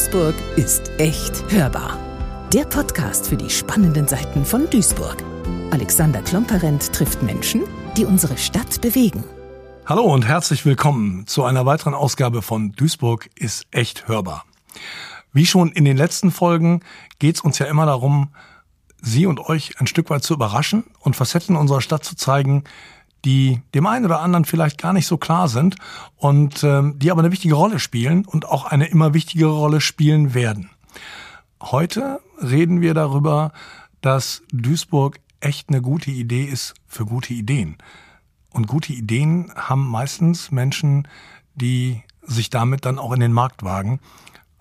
Duisburg ist echt hörbar. Der Podcast für die spannenden Seiten von Duisburg. Alexander Klomperent trifft Menschen, die unsere Stadt bewegen. Hallo und herzlich willkommen zu einer weiteren Ausgabe von Duisburg ist echt hörbar. Wie schon in den letzten Folgen geht es uns ja immer darum, Sie und euch ein Stück weit zu überraschen und Facetten unserer Stadt zu zeigen, die dem einen oder anderen vielleicht gar nicht so klar sind und ähm, die aber eine wichtige Rolle spielen und auch eine immer wichtigere Rolle spielen werden. Heute reden wir darüber, dass Duisburg echt eine gute Idee ist für gute Ideen. Und gute Ideen haben meistens Menschen, die sich damit dann auch in den Markt wagen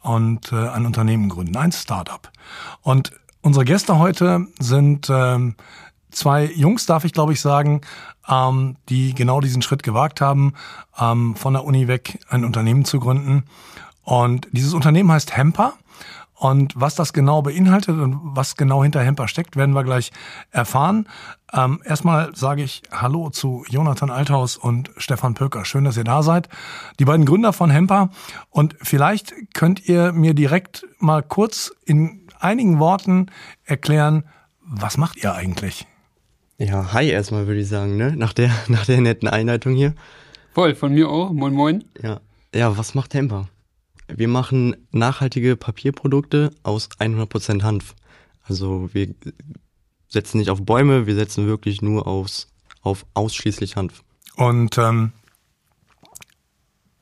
und äh, ein Unternehmen gründen, ein Startup. Und unsere Gäste heute sind ähm, zwei Jungs, darf ich glaube ich sagen, ähm, die genau diesen Schritt gewagt haben, ähm, von der Uni weg ein Unternehmen zu gründen. Und dieses Unternehmen heißt Hemper. Und was das genau beinhaltet und was genau hinter Hemper steckt, werden wir gleich erfahren. Ähm, erstmal sage ich Hallo zu Jonathan Althaus und Stefan Pöker. Schön, dass ihr da seid. Die beiden Gründer von Hemper. Und vielleicht könnt ihr mir direkt mal kurz in einigen Worten erklären, was macht ihr eigentlich? Ja, hi erstmal würde ich sagen, ne? Nach der, nach der netten Einleitung hier. Voll, von mir auch. Moin, moin. Ja. Ja, was macht Temper? Wir machen nachhaltige Papierprodukte aus 100% Hanf. Also wir setzen nicht auf Bäume, wir setzen wirklich nur aus, auf ausschließlich Hanf. Und ähm,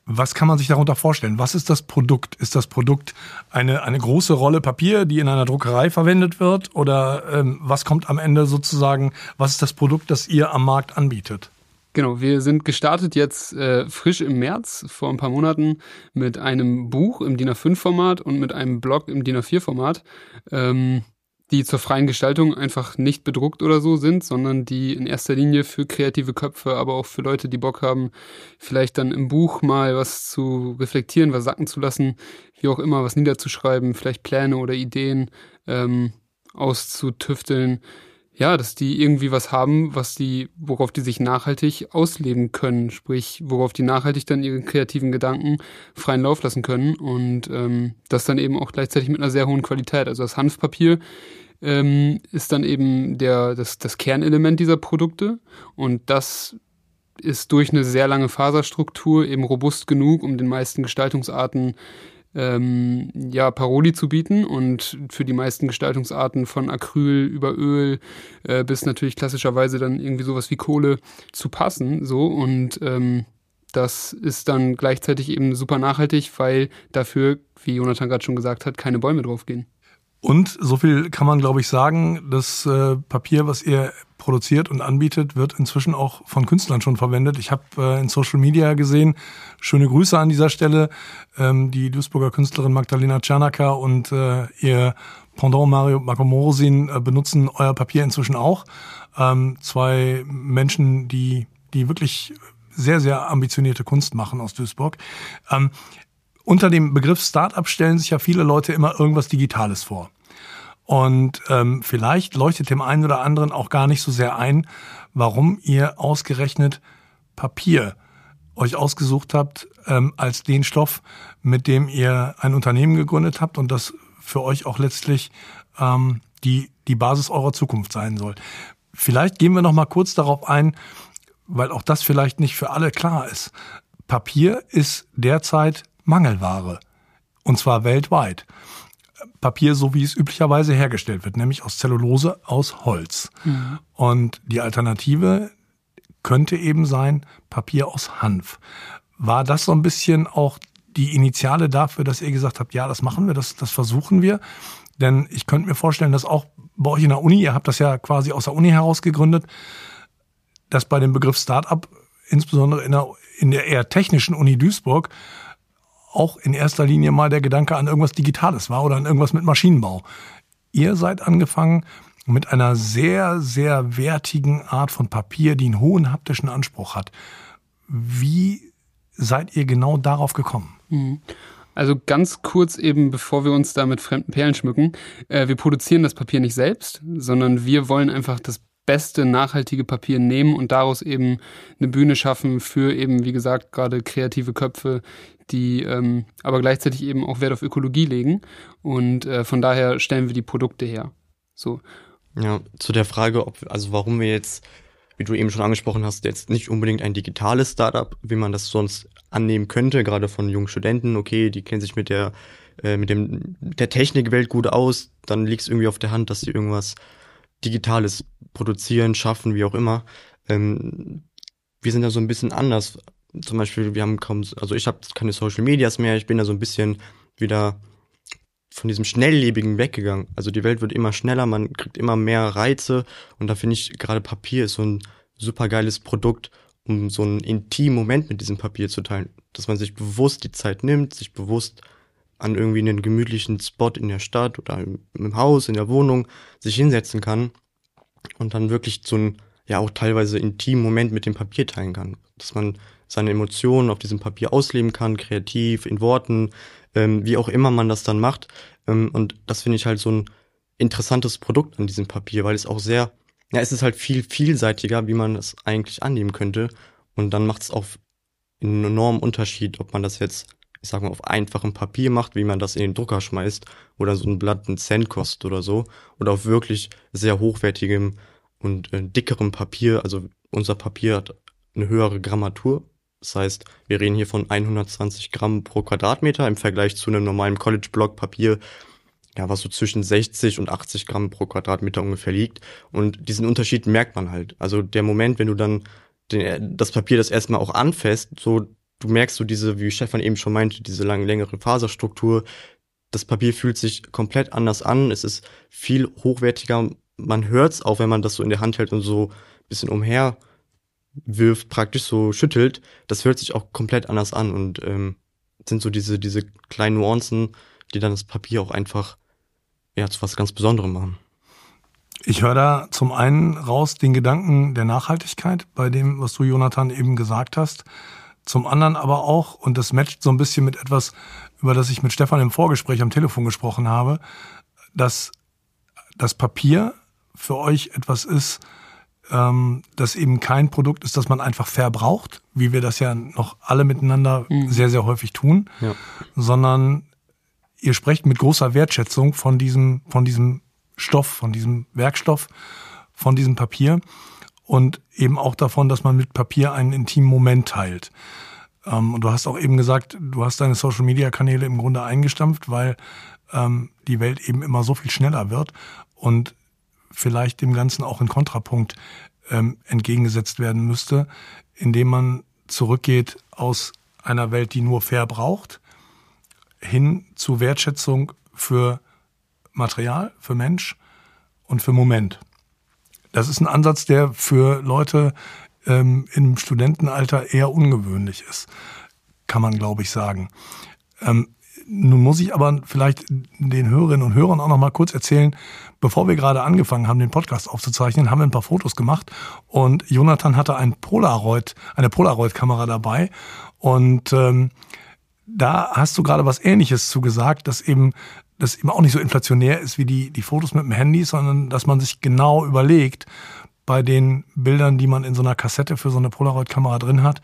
was kann man sich darunter vorstellen? Was ist das Produkt? Ist das Produkt eine, eine große Rolle Papier, die in einer Druckerei verwendet wird? Oder ähm, was kommt am Ende sozusagen, was ist das Produkt, das ihr am Markt anbietet? Genau, wir sind gestartet jetzt äh, frisch im März vor ein paar Monaten mit einem Buch im DIN A5-Format und mit einem Blog im DIN A4-Format. Ähm, die zur freien Gestaltung einfach nicht bedruckt oder so sind, sondern die in erster Linie für kreative Köpfe, aber auch für Leute, die Bock haben, vielleicht dann im Buch mal was zu reflektieren, was sacken zu lassen, wie auch immer, was niederzuschreiben, vielleicht Pläne oder Ideen ähm, auszutüfteln. Ja, dass die irgendwie was haben, was die, worauf die sich nachhaltig ausleben können, sprich, worauf die nachhaltig dann ihre kreativen Gedanken freien Lauf lassen können. Und ähm, das dann eben auch gleichzeitig mit einer sehr hohen Qualität. Also das Hanfpapier ähm, ist dann eben der, das, das Kernelement dieser Produkte. Und das ist durch eine sehr lange Faserstruktur eben robust genug, um den meisten Gestaltungsarten ähm, ja, Paroli zu bieten und für die meisten Gestaltungsarten von Acryl über Öl äh, bis natürlich klassischerweise dann irgendwie sowas wie Kohle zu passen. So und ähm, das ist dann gleichzeitig eben super nachhaltig, weil dafür, wie Jonathan gerade schon gesagt hat, keine Bäume draufgehen. Und so viel kann man, glaube ich, sagen, das äh, Papier, was ihr produziert und anbietet, wird inzwischen auch von Künstlern schon verwendet. Ich habe äh, in Social Media gesehen, schöne Grüße an dieser Stelle, ähm, die Duisburger Künstlerin Magdalena Czernaka und äh, ihr Pendant Mario Marco äh, benutzen euer Papier inzwischen auch. Ähm, zwei Menschen, die, die wirklich sehr, sehr ambitionierte Kunst machen aus Duisburg. Ähm, unter dem Begriff Startup stellen sich ja viele Leute immer irgendwas Digitales vor. Und ähm, vielleicht leuchtet dem einen oder anderen auch gar nicht so sehr ein, warum ihr ausgerechnet Papier euch ausgesucht habt ähm, als den Stoff, mit dem ihr ein Unternehmen gegründet habt und das für euch auch letztlich ähm, die, die Basis eurer Zukunft sein soll. Vielleicht gehen wir noch mal kurz darauf ein, weil auch das vielleicht nicht für alle klar ist. Papier ist derzeit Mangelware. Und zwar weltweit. Papier, so wie es üblicherweise hergestellt wird, nämlich aus Zellulose, aus Holz. Mhm. Und die Alternative könnte eben sein Papier aus Hanf. War das so ein bisschen auch die Initiale dafür, dass ihr gesagt habt, ja, das machen wir, das, das versuchen wir? Denn ich könnte mir vorstellen, dass auch bei euch in der Uni, ihr habt das ja quasi aus der Uni heraus gegründet, dass bei dem Begriff Startup, insbesondere in der, in der eher technischen Uni Duisburg, auch in erster Linie mal der Gedanke an irgendwas Digitales war oder an irgendwas mit Maschinenbau. Ihr seid angefangen mit einer sehr, sehr wertigen Art von Papier, die einen hohen haptischen Anspruch hat. Wie seid ihr genau darauf gekommen? Mhm. Also ganz kurz eben, bevor wir uns da mit fremden Perlen schmücken. Äh, wir produzieren das Papier nicht selbst, sondern wir wollen einfach das beste nachhaltige Papier nehmen und daraus eben eine Bühne schaffen für eben, wie gesagt, gerade kreative Köpfe, die ähm, aber gleichzeitig eben auch Wert auf Ökologie legen. Und äh, von daher stellen wir die Produkte her. So. Ja, zu der Frage, ob, also warum wir jetzt, wie du eben schon angesprochen hast, jetzt nicht unbedingt ein digitales Startup, wie man das sonst annehmen könnte, gerade von jungen Studenten, okay, die kennen sich mit der, äh, mit dem, der Technikwelt gut aus, dann liegt es irgendwie auf der Hand, dass sie irgendwas Digitales produzieren, schaffen, wie auch immer. Ähm, wir sind da so ein bisschen anders. Zum Beispiel, wir haben kaum, also ich habe keine Social Medias mehr, ich bin da so ein bisschen wieder von diesem Schnelllebigen weggegangen. Also die Welt wird immer schneller, man kriegt immer mehr Reize und da finde ich gerade Papier ist so ein super geiles Produkt, um so einen intimen Moment mit diesem Papier zu teilen. Dass man sich bewusst die Zeit nimmt, sich bewusst an irgendwie einen gemütlichen Spot in der Stadt oder im, Haus, in der Wohnung sich hinsetzen kann und dann wirklich so ein, ja auch teilweise intimen Moment mit dem Papier teilen kann. Dass man seine Emotionen auf diesem Papier ausleben kann, kreativ, in Worten, ähm, wie auch immer man das dann macht. Ähm, und das finde ich halt so ein interessantes Produkt an diesem Papier, weil es auch sehr, ja, es ist halt viel vielseitiger, wie man das eigentlich annehmen könnte. Und dann macht es auch einen enormen Unterschied, ob man das jetzt, ich sag mal, auf einfachem Papier macht, wie man das in den Drucker schmeißt, oder so ein Blatt einen Cent kostet oder so, oder auf wirklich sehr hochwertigem und äh, dickerem Papier. Also unser Papier hat eine höhere Grammatur, das heißt, wir reden hier von 120 Gramm pro Quadratmeter im Vergleich zu einem normalen College-Block Papier, ja, was so zwischen 60 und 80 Gramm pro Quadratmeter ungefähr liegt. Und diesen Unterschied merkt man halt. Also der Moment, wenn du dann den, das Papier das erstmal auch anfasst, so, du merkst so diese, wie Stefan eben schon meinte, diese lange, längere Faserstruktur. Das Papier fühlt sich komplett anders an. Es ist viel hochwertiger. Man hört's auch, wenn man das so in der Hand hält und so ein bisschen umher wirft, praktisch so schüttelt, das hört sich auch komplett anders an und ähm, sind so diese, diese kleinen Nuancen, die dann das Papier auch einfach ja, zu was ganz Besonderem machen. Ich höre da zum einen raus den Gedanken der Nachhaltigkeit bei dem, was du, Jonathan, eben gesagt hast. Zum anderen aber auch, und das matcht so ein bisschen mit etwas, über das ich mit Stefan im Vorgespräch am Telefon gesprochen habe, dass das Papier für euch etwas ist, ähm, das eben kein Produkt ist, das man einfach verbraucht, wie wir das ja noch alle miteinander mhm. sehr, sehr häufig tun, ja. sondern ihr sprecht mit großer Wertschätzung von diesem, von diesem Stoff, von diesem Werkstoff, von diesem Papier und eben auch davon, dass man mit Papier einen intimen Moment teilt. Ähm, und du hast auch eben gesagt, du hast deine Social Media Kanäle im Grunde eingestampft, weil ähm, die Welt eben immer so viel schneller wird und vielleicht dem Ganzen auch in Kontrapunkt ähm, entgegengesetzt werden müsste, indem man zurückgeht aus einer Welt, die nur fair braucht, hin zu Wertschätzung für Material, für Mensch und für Moment. Das ist ein Ansatz, der für Leute ähm, im Studentenalter eher ungewöhnlich ist, kann man, glaube ich, sagen. Ähm, nun muss ich aber vielleicht den Hörerinnen und Hörern auch noch mal kurz erzählen, bevor wir gerade angefangen haben, den Podcast aufzuzeichnen, haben wir ein paar Fotos gemacht und Jonathan hatte ein Polaroid, eine Polaroid-Kamera dabei und ähm, da hast du gerade was Ähnliches zugesagt, dass eben das eben auch nicht so inflationär ist wie die, die Fotos mit dem Handy, sondern dass man sich genau überlegt, bei den Bildern, die man in so einer Kassette für so eine Polaroid-Kamera drin hat,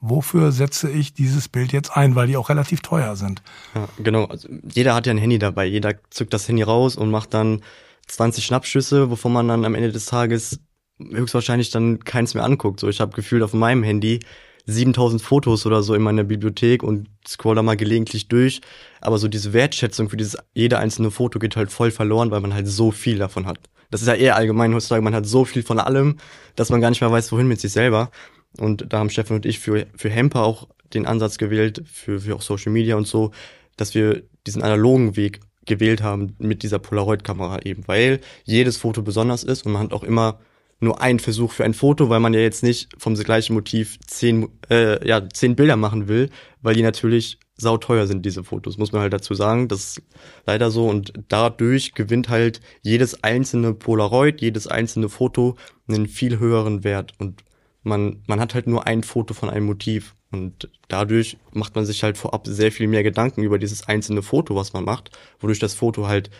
wofür setze ich dieses Bild jetzt ein, weil die auch relativ teuer sind. Ja, genau. Also jeder hat ja ein Handy dabei. Jeder zückt das Handy raus und macht dann 20 Schnappschüsse, wovon man dann am Ende des Tages höchstwahrscheinlich dann keins mehr anguckt. So, ich habe gefühlt auf meinem Handy 7000 Fotos oder so in meiner Bibliothek und scroll da mal gelegentlich durch. Aber so diese Wertschätzung für dieses jede einzelne Foto geht halt voll verloren, weil man halt so viel davon hat. Das ist ja eher allgemein heutzutage, man hat so viel von allem, dass man gar nicht mehr weiß, wohin mit sich selber. Und da haben Steffen und ich für, für Hemper auch den Ansatz gewählt, für, für auch Social Media und so, dass wir diesen analogen Weg gewählt haben mit dieser Polaroid-Kamera eben, weil jedes Foto besonders ist und man hat auch immer nur einen Versuch für ein Foto, weil man ja jetzt nicht vom gleichen Motiv zehn, äh, ja, zehn Bilder machen will, weil die natürlich sauteuer sind, diese Fotos, muss man halt dazu sagen. Das ist leider so und dadurch gewinnt halt jedes einzelne Polaroid, jedes einzelne Foto einen viel höheren Wert und man, man hat halt nur ein Foto von einem Motiv und dadurch macht man sich halt vorab sehr viel mehr Gedanken über dieses einzelne Foto, was man macht, wodurch das Foto halt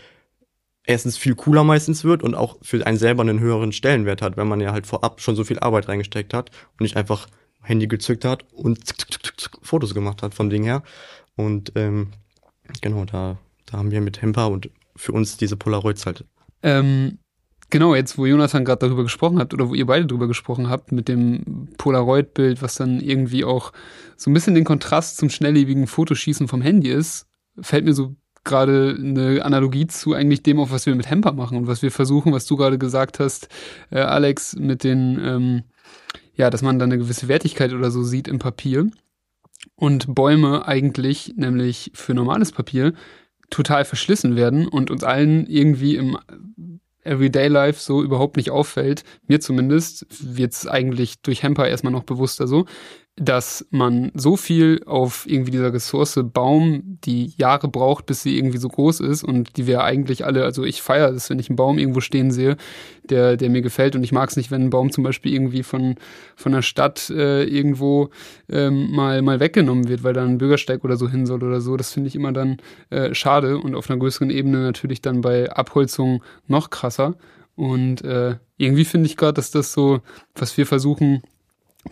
erstens viel cooler meistens wird und auch für einen selber einen höheren Stellenwert hat, wenn man ja halt vorab schon so viel Arbeit reingesteckt hat und nicht einfach Handy gezückt hat und Fotos gemacht hat vom Ding her. Und ähm, genau, da, da haben wir mit Hemper und für uns diese Polaroids halt. Ähm, genau, jetzt wo Jonathan gerade darüber gesprochen hat oder wo ihr beide darüber gesprochen habt mit dem Polaroid-Bild, was dann irgendwie auch so ein bisschen den Kontrast zum schnelllebigen Fotoschießen vom Handy ist, fällt mir so gerade eine Analogie zu eigentlich dem, auch was wir mit Hemper machen und was wir versuchen, was du gerade gesagt hast, äh, Alex, mit den, ähm, ja, dass man da eine gewisse Wertigkeit oder so sieht im Papier. Und Bäume eigentlich, nämlich für normales Papier, total verschlissen werden und uns allen irgendwie im Everyday Life so überhaupt nicht auffällt, mir zumindest, wird es eigentlich durch Hemper erstmal noch bewusster so, dass man so viel auf irgendwie dieser Ressource Baum, die Jahre braucht, bis sie irgendwie so groß ist und die wir eigentlich alle, also ich feiere das, wenn ich einen Baum irgendwo stehen sehe, der, der mir gefällt und ich mag es nicht, wenn ein Baum zum Beispiel irgendwie von, von der Stadt äh, irgendwo ähm, mal, mal weggenommen wird, weil da ein Bürgersteig oder so hin soll oder so. Das finde ich immer dann äh, schade und auf einer größeren Ebene natürlich dann bei Abholzung noch krasser. Und äh, irgendwie finde ich gerade, dass das so, was wir versuchen,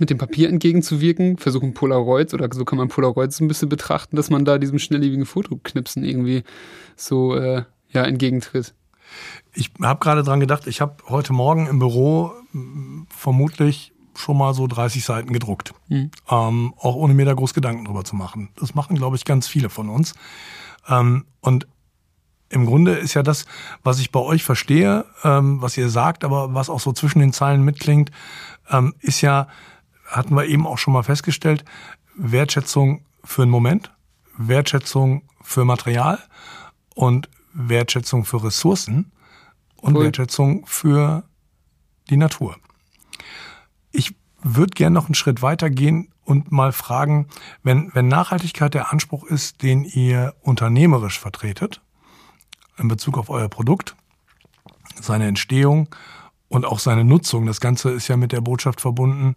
mit dem Papier entgegenzuwirken, versuchen Polaroids oder so kann man Polaroids ein bisschen betrachten, dass man da diesem schnelllebigen Fotoknipsen irgendwie so äh, ja entgegentritt. Ich habe gerade dran gedacht, ich habe heute Morgen im Büro vermutlich schon mal so 30 Seiten gedruckt. Mhm. Ähm, auch ohne mir da groß Gedanken drüber zu machen. Das machen, glaube ich, ganz viele von uns. Ähm, und im Grunde ist ja das, was ich bei euch verstehe, ähm, was ihr sagt, aber was auch so zwischen den Zeilen mitklingt, ähm, ist ja, hatten wir eben auch schon mal festgestellt, Wertschätzung für einen Moment, Wertschätzung für Material und Wertschätzung für Ressourcen und cool. Wertschätzung für die Natur. Ich würde gerne noch einen Schritt weiter gehen und mal fragen, wenn, wenn Nachhaltigkeit der Anspruch ist, den ihr unternehmerisch vertretet, in Bezug auf euer Produkt, seine Entstehung und auch seine Nutzung, das Ganze ist ja mit der Botschaft verbunden,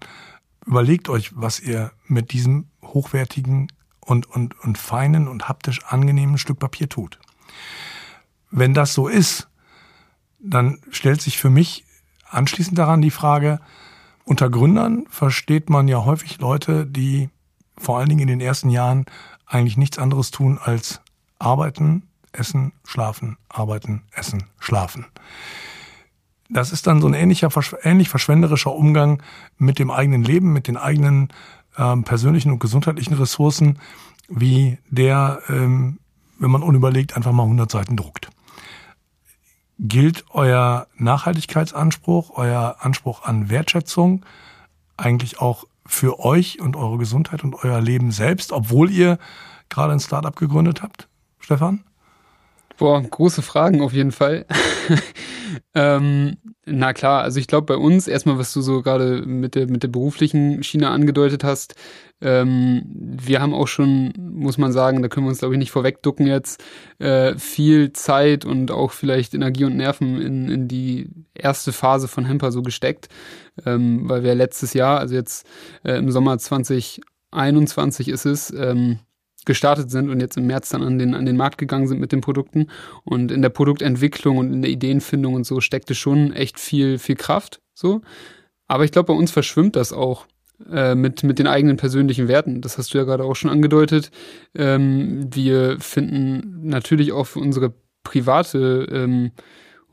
überlegt euch, was ihr mit diesem hochwertigen und, und, und feinen und haptisch angenehmen Stück Papier tut. Wenn das so ist, dann stellt sich für mich anschließend daran die Frage, unter Gründern versteht man ja häufig Leute, die vor allen Dingen in den ersten Jahren eigentlich nichts anderes tun als arbeiten, essen, schlafen, arbeiten, essen, schlafen das ist dann so ein ähnlicher, ähnlich verschwenderischer Umgang mit dem eigenen Leben, mit den eigenen ähm, persönlichen und gesundheitlichen Ressourcen, wie der, ähm, wenn man unüberlegt einfach mal 100 Seiten druckt. Gilt euer Nachhaltigkeitsanspruch, euer Anspruch an Wertschätzung eigentlich auch für euch und eure Gesundheit und euer Leben selbst, obwohl ihr gerade ein Startup gegründet habt, Stefan? Boah, große Fragen auf jeden Fall. ähm, na klar, also ich glaube bei uns erstmal, was du so gerade mit der, mit der beruflichen Schiene angedeutet hast, ähm, wir haben auch schon, muss man sagen, da können wir uns glaube ich nicht vorwegducken jetzt, äh, viel Zeit und auch vielleicht Energie und Nerven in, in die erste Phase von Hemper so gesteckt, ähm, weil wir letztes Jahr, also jetzt äh, im Sommer 2021 ist es, ähm, gestartet sind und jetzt im März dann an den, an den Markt gegangen sind mit den Produkten. Und in der Produktentwicklung und in der Ideenfindung und so steckte schon echt viel, viel Kraft. So. Aber ich glaube, bei uns verschwimmt das auch äh, mit, mit den eigenen persönlichen Werten. Das hast du ja gerade auch schon angedeutet. Ähm, wir finden natürlich auch für unsere private ähm,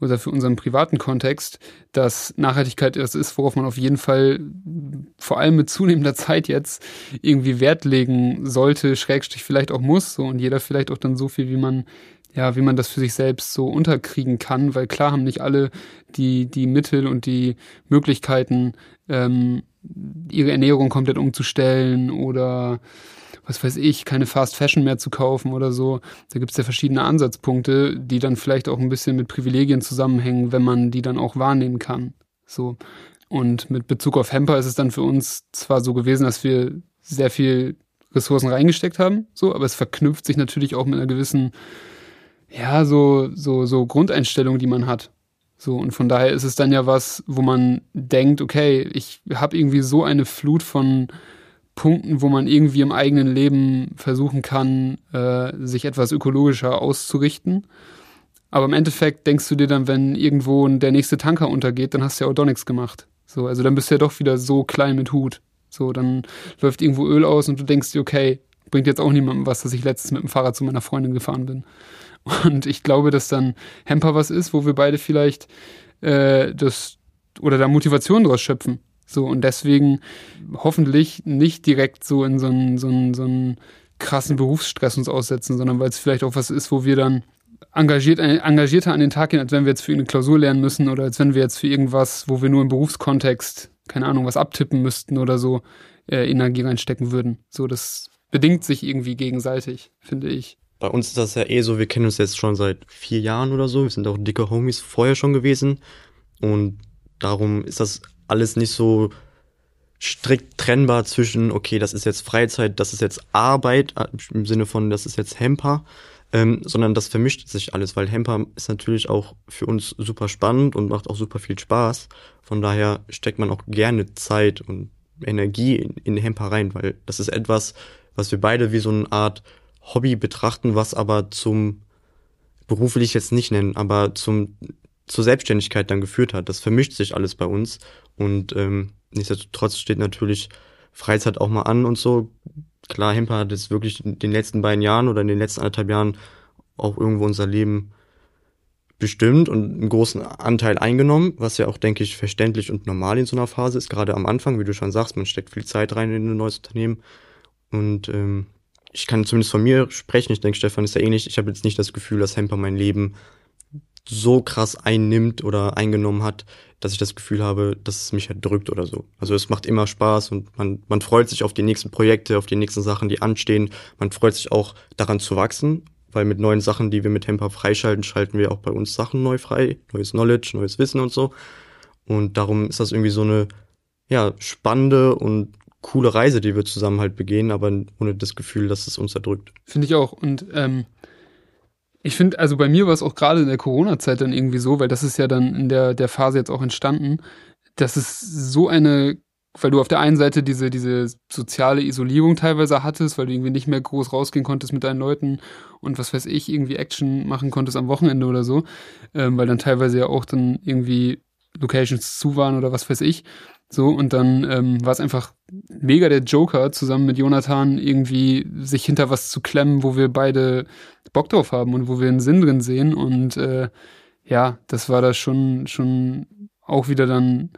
oder für unseren privaten Kontext, dass Nachhaltigkeit das ist, worauf man auf jeden Fall vor allem mit zunehmender Zeit jetzt irgendwie Wert legen sollte, Schrägstrich vielleicht auch muss, so und jeder vielleicht auch dann so viel, wie man ja, wie man das für sich selbst so unterkriegen kann, weil klar haben nicht alle die, die Mittel und die Möglichkeiten, ähm, ihre Ernährung komplett umzustellen oder was weiß ich, keine Fast Fashion mehr zu kaufen oder so. Da gibt's ja verschiedene Ansatzpunkte, die dann vielleicht auch ein bisschen mit Privilegien zusammenhängen, wenn man die dann auch wahrnehmen kann. So. Und mit Bezug auf Hemper ist es dann für uns zwar so gewesen, dass wir sehr viel Ressourcen reingesteckt haben, so, aber es verknüpft sich natürlich auch mit einer gewissen, ja, so, so, so Grundeinstellung, die man hat. So, und von daher ist es dann ja was, wo man denkt, okay, ich habe irgendwie so eine Flut von Punkten, wo man irgendwie im eigenen Leben versuchen kann, äh, sich etwas ökologischer auszurichten. Aber im Endeffekt denkst du dir dann, wenn irgendwo der nächste Tanker untergeht, dann hast du ja auch doch nichts gemacht. So, also dann bist du ja doch wieder so klein mit Hut. So, dann läuft irgendwo Öl aus und du denkst dir, okay, bringt jetzt auch niemandem was, dass ich letztens mit dem Fahrrad zu meiner Freundin gefahren bin. Und ich glaube, dass dann Hemper was ist, wo wir beide vielleicht äh, das oder da Motivation draus schöpfen. So, und deswegen hoffentlich nicht direkt so in so einen, so einen, so einen krassen Berufsstress uns aussetzen, sondern weil es vielleicht auch was ist, wo wir dann engagiert, äh, engagierter an den Tag gehen, als wenn wir jetzt für eine Klausur lernen müssen oder als wenn wir jetzt für irgendwas, wo wir nur im Berufskontext, keine Ahnung, was abtippen müssten oder so, äh, Energie reinstecken würden. So, das bedingt sich irgendwie gegenseitig, finde ich. Bei uns ist das ja eh so, wir kennen uns jetzt schon seit vier Jahren oder so. Wir sind auch dicke Homies vorher schon gewesen. Und darum ist das alles nicht so strikt trennbar zwischen, okay, das ist jetzt Freizeit, das ist jetzt Arbeit, äh, im Sinne von, das ist jetzt Hemper, ähm, sondern das vermischt sich alles, weil Hemper ist natürlich auch für uns super spannend und macht auch super viel Spaß. Von daher steckt man auch gerne Zeit und Energie in, in Hemper rein, weil das ist etwas, was wir beide wie so eine Art Hobby betrachten, was aber zum beruflich jetzt nicht nennen, aber zum zur Selbstständigkeit dann geführt hat. Das vermischt sich alles bei uns und ähm, nichtsdestotrotz steht natürlich Freizeit auch mal an und so. Klar, Hemper hat jetzt wirklich in den letzten beiden Jahren oder in den letzten anderthalb Jahren auch irgendwo unser Leben bestimmt und einen großen Anteil eingenommen, was ja auch, denke ich, verständlich und normal in so einer Phase ist, gerade am Anfang, wie du schon sagst, man steckt viel Zeit rein in ein neues Unternehmen. Und ähm, ich kann zumindest von mir sprechen, ich denke, Stefan ist ja ähnlich, ich habe jetzt nicht das Gefühl, dass Hemper mein Leben so krass einnimmt oder eingenommen hat, dass ich das Gefühl habe, dass es mich erdrückt oder so. Also es macht immer Spaß und man, man freut sich auf die nächsten Projekte, auf die nächsten Sachen, die anstehen. Man freut sich auch daran zu wachsen, weil mit neuen Sachen, die wir mit Hemper freischalten, schalten wir auch bei uns Sachen neu frei, neues Knowledge, neues Wissen und so. Und darum ist das irgendwie so eine ja, spannende und coole Reise, die wir zusammen halt begehen, aber ohne das Gefühl, dass es uns erdrückt. Finde ich auch. Und ähm, ich finde, also bei mir war es auch gerade in der Corona-Zeit dann irgendwie so, weil das ist ja dann in der, der Phase jetzt auch entstanden, dass es so eine, weil du auf der einen Seite diese, diese soziale Isolierung teilweise hattest, weil du irgendwie nicht mehr groß rausgehen konntest mit deinen Leuten und was weiß ich, irgendwie Action machen konntest am Wochenende oder so, ähm, weil dann teilweise ja auch dann irgendwie Locations zu waren oder was weiß ich. So, und dann ähm, war es einfach mega der Joker, zusammen mit Jonathan irgendwie sich hinter was zu klemmen, wo wir beide Bock drauf haben und wo wir einen Sinn drin sehen. Und äh, ja, das war da schon, schon auch wieder dann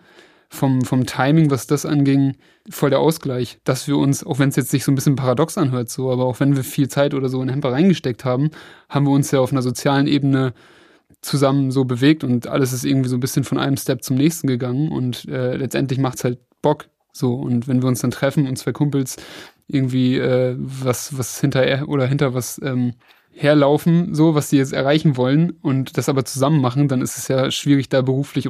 vom, vom Timing, was das anging, voll der Ausgleich, dass wir uns, auch wenn es jetzt sich so ein bisschen paradox anhört, so, aber auch wenn wir viel Zeit oder so in Hemper reingesteckt haben, haben wir uns ja auf einer sozialen Ebene zusammen so bewegt und alles ist irgendwie so ein bisschen von einem Step zum nächsten gegangen und äh, letztendlich macht's halt Bock. So, und wenn wir uns dann treffen und zwei Kumpels irgendwie äh, was, was hinter oder hinter was ähm, herlaufen, so, was die jetzt erreichen wollen und das aber zusammen machen, dann ist es ja schwierig, da beruflich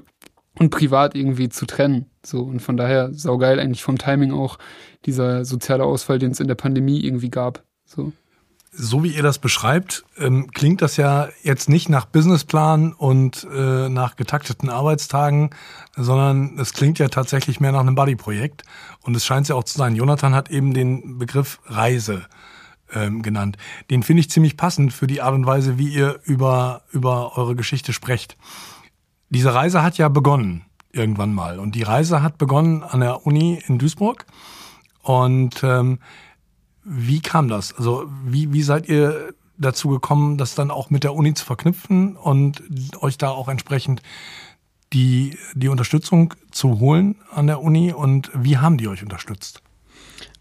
und privat irgendwie zu trennen. So, und von daher saugeil eigentlich vom Timing auch dieser soziale Ausfall, den es in der Pandemie irgendwie gab. So so wie ihr das beschreibt, ähm, klingt das ja jetzt nicht nach Businessplan und äh, nach getakteten Arbeitstagen, sondern es klingt ja tatsächlich mehr nach einem Buddy-Projekt. Und es scheint ja auch zu sein. Jonathan hat eben den Begriff Reise ähm, genannt. Den finde ich ziemlich passend für die Art und Weise, wie ihr über, über eure Geschichte sprecht. Diese Reise hat ja begonnen irgendwann mal. Und die Reise hat begonnen an der Uni in Duisburg. Und ähm, wie kam das? Also wie, wie seid ihr dazu gekommen, das dann auch mit der Uni zu verknüpfen und euch da auch entsprechend die, die Unterstützung zu holen an der Uni und wie haben die euch unterstützt?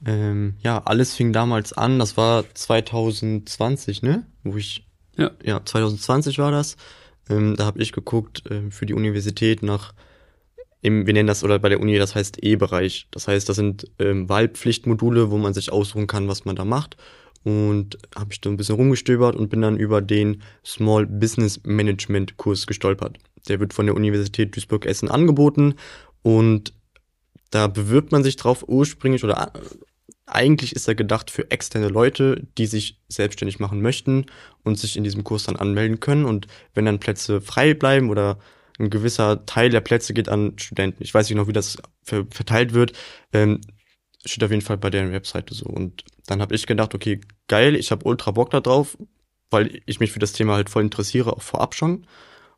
Ähm, ja, alles fing damals an, das war 2020, ne? Wo ich, ja, ja 2020 war das. Ähm, da habe ich geguckt äh, für die Universität nach im, wir nennen das, oder bei der Uni, das heißt E-Bereich. Das heißt, das sind ähm, Wahlpflichtmodule, wo man sich aussuchen kann, was man da macht. Und habe ich da ein bisschen rumgestöbert und bin dann über den Small Business Management Kurs gestolpert. Der wird von der Universität Duisburg-Essen angeboten und da bewirbt man sich drauf ursprünglich oder äh, eigentlich ist er gedacht für externe Leute, die sich selbstständig machen möchten und sich in diesem Kurs dann anmelden können. Und wenn dann Plätze frei bleiben oder ein gewisser Teil der Plätze geht an Studenten. Ich weiß nicht noch, wie das verteilt wird. Ähm, steht auf jeden Fall bei deren Webseite so. Und dann habe ich gedacht, okay, geil, ich habe ultra Bock da drauf. weil ich mich für das Thema halt voll interessiere, auch vorab schon.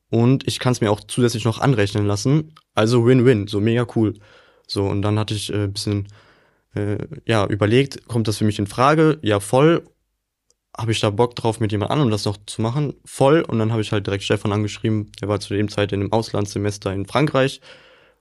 Und ich kann es mir auch zusätzlich noch anrechnen lassen. Also Win-Win, so mega cool. So, und dann hatte ich äh, bisschen äh, ja, überlegt, kommt das für mich in Frage? Ja, voll. Habe ich da Bock drauf, mit jemand anderem das noch zu machen? Voll. Und dann habe ich halt direkt Stefan angeschrieben. Der war zu dem Zeit in einem Auslandssemester in Frankreich.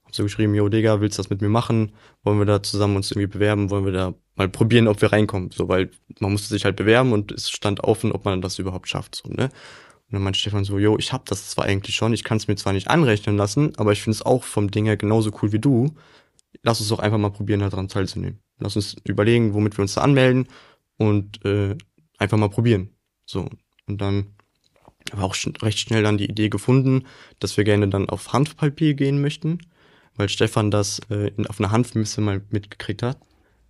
Hab so geschrieben, yo Digga, willst du das mit mir machen? Wollen wir da zusammen uns irgendwie bewerben? Wollen wir da mal probieren, ob wir reinkommen? So, weil man musste sich halt bewerben und es stand offen, ob man das überhaupt schafft. So, ne? Und dann meinte Stefan so, yo, ich hab das zwar eigentlich schon, ich kann es mir zwar nicht anrechnen lassen, aber ich finde es auch vom Ding her genauso cool wie du. Lass uns doch einfach mal probieren, daran teilzunehmen. Lass uns überlegen, womit wir uns da anmelden und äh, einfach mal probieren. So. Und dann war auch recht schnell dann die Idee gefunden, dass wir gerne dann auf Hanfpapier gehen möchten weil Stefan das äh, auf einer Hanfmesse mal mitgekriegt hat.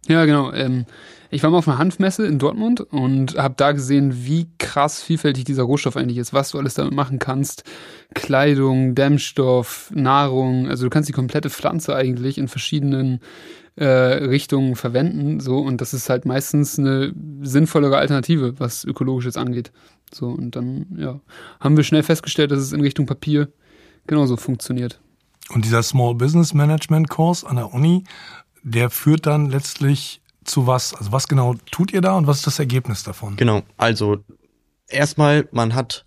Ja, genau. Ähm, ich war mal auf einer Hanfmesse in Dortmund und habe da gesehen, wie krass vielfältig dieser Rohstoff eigentlich ist, was du alles damit machen kannst. Kleidung, Dämmstoff, Nahrung, also du kannst die komplette Pflanze eigentlich in verschiedenen äh, Richtungen verwenden, so und das ist halt meistens eine sinnvollere Alternative, was ökologisches angeht. So und dann ja, haben wir schnell festgestellt, dass es in Richtung Papier genauso funktioniert. Und dieser Small Business Management Kurs an der Uni, der führt dann letztlich zu was? Also was genau tut ihr da und was ist das Ergebnis davon? Genau, also erstmal, man hat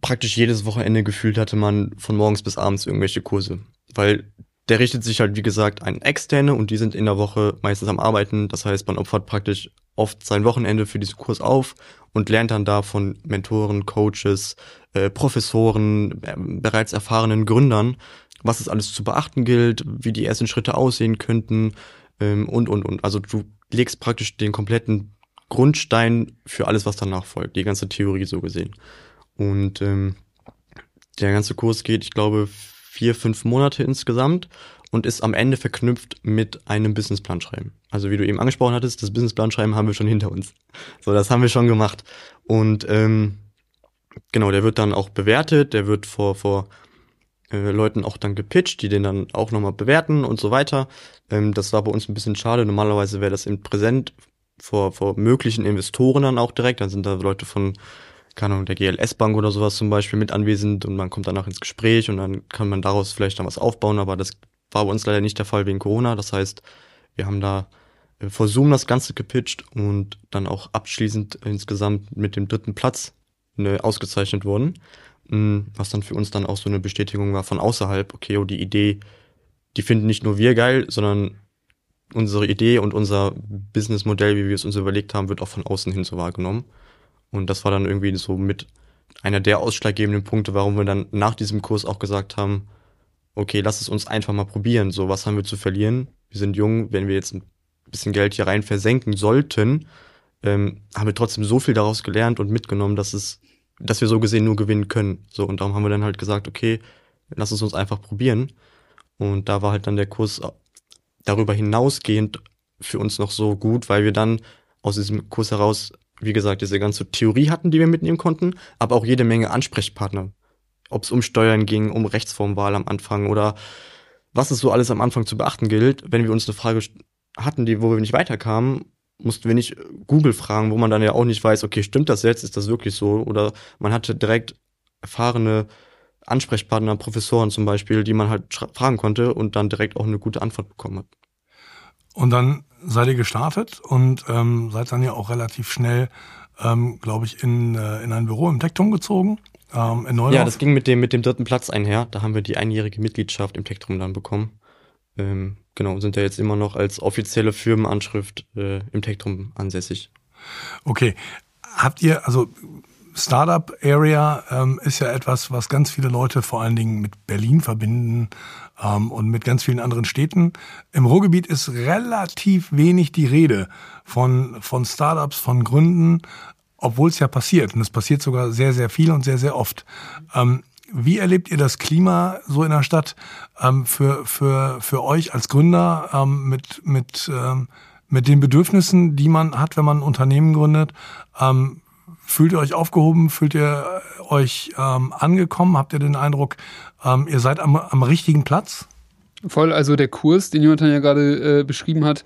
praktisch jedes Wochenende gefühlt hatte man von morgens bis abends irgendwelche Kurse, weil der richtet sich halt, wie gesagt, an Externe und die sind in der Woche meistens am Arbeiten. Das heißt, man opfert praktisch oft sein Wochenende für diesen Kurs auf und lernt dann da von Mentoren, Coaches, äh, Professoren, äh, bereits erfahrenen Gründern, was es alles zu beachten gilt, wie die ersten Schritte aussehen könnten ähm, und, und, und. Also du legst praktisch den kompletten Grundstein für alles, was danach folgt, die ganze Theorie so gesehen. Und ähm, der ganze Kurs geht, ich glaube, vier, fünf Monate insgesamt und ist am Ende verknüpft mit einem Businessplan schreiben. Also wie du eben angesprochen hattest, das Businessplan schreiben haben wir schon hinter uns. So, das haben wir schon gemacht. Und ähm, genau, der wird dann auch bewertet, der wird vor, vor äh, Leuten auch dann gepitcht, die den dann auch nochmal bewerten und so weiter. Ähm, das war bei uns ein bisschen schade. Normalerweise wäre das in Präsent vor, vor möglichen Investoren dann auch direkt. Dann sind da Leute von keine Ahnung, der GLS-Bank oder sowas zum Beispiel mit anwesend und man kommt danach ins Gespräch und dann kann man daraus vielleicht dann was aufbauen, aber das war bei uns leider nicht der Fall wegen Corona. Das heißt, wir haben da äh, vor Zoom das Ganze gepitcht und dann auch abschließend insgesamt mit dem dritten Platz ne, ausgezeichnet worden. Mm, was dann für uns dann auch so eine Bestätigung war von außerhalb, okay, oh, die Idee, die finden nicht nur wir geil, sondern unsere Idee und unser Businessmodell, wie wir es uns überlegt haben, wird auch von außen hin so wahrgenommen. Und das war dann irgendwie so mit einer der ausschlaggebenden Punkte, warum wir dann nach diesem Kurs auch gesagt haben, okay, lass es uns einfach mal probieren. So, was haben wir zu verlieren? Wir sind jung, wenn wir jetzt ein bisschen Geld hier rein versenken sollten, ähm, haben wir trotzdem so viel daraus gelernt und mitgenommen, dass es, dass wir so gesehen nur gewinnen können. So, und darum haben wir dann halt gesagt, okay, lass es uns einfach probieren. Und da war halt dann der Kurs darüber hinausgehend für uns noch so gut, weil wir dann aus diesem Kurs heraus wie gesagt, diese ganze Theorie hatten, die wir mitnehmen konnten, aber auch jede Menge Ansprechpartner. Ob es um Steuern ging, um Rechtsformwahl am Anfang oder was es so alles am Anfang zu beachten gilt. Wenn wir uns eine Frage hatten, die, wo wir nicht weiterkamen, mussten wir nicht Google fragen, wo man dann ja auch nicht weiß, okay, stimmt das jetzt? Ist das wirklich so? Oder man hatte direkt erfahrene Ansprechpartner, Professoren zum Beispiel, die man halt fragen konnte und dann direkt auch eine gute Antwort bekommen hat. Und dann seid ihr gestartet und ähm, seid dann ja auch relativ schnell, ähm, glaube ich, in, äh, in ein Büro im Tektrum gezogen. Ähm, in. Ja, das ging mit dem, mit dem dritten Platz einher. Da haben wir die einjährige Mitgliedschaft im Tektrum dann bekommen. Ähm, genau, sind ja jetzt immer noch als offizielle Firmenanschrift äh, im Tektrum ansässig. Okay. Habt ihr, also Startup Area ähm, ist ja etwas, was ganz viele Leute vor allen Dingen mit Berlin verbinden ähm, und mit ganz vielen anderen Städten. Im Ruhrgebiet ist relativ wenig die Rede von, von Startups, von Gründen, obwohl es ja passiert. Und es passiert sogar sehr, sehr viel und sehr, sehr oft. Ähm, wie erlebt ihr das Klima so in der Stadt ähm, für, für, für euch als Gründer ähm, mit, mit, ähm, mit den Bedürfnissen, die man hat, wenn man ein Unternehmen gründet? Ähm, Fühlt ihr euch aufgehoben? Fühlt ihr euch ähm, angekommen? Habt ihr den Eindruck, ähm, ihr seid am, am richtigen Platz? Voll, also der Kurs, den Jonathan ja gerade äh, beschrieben hat,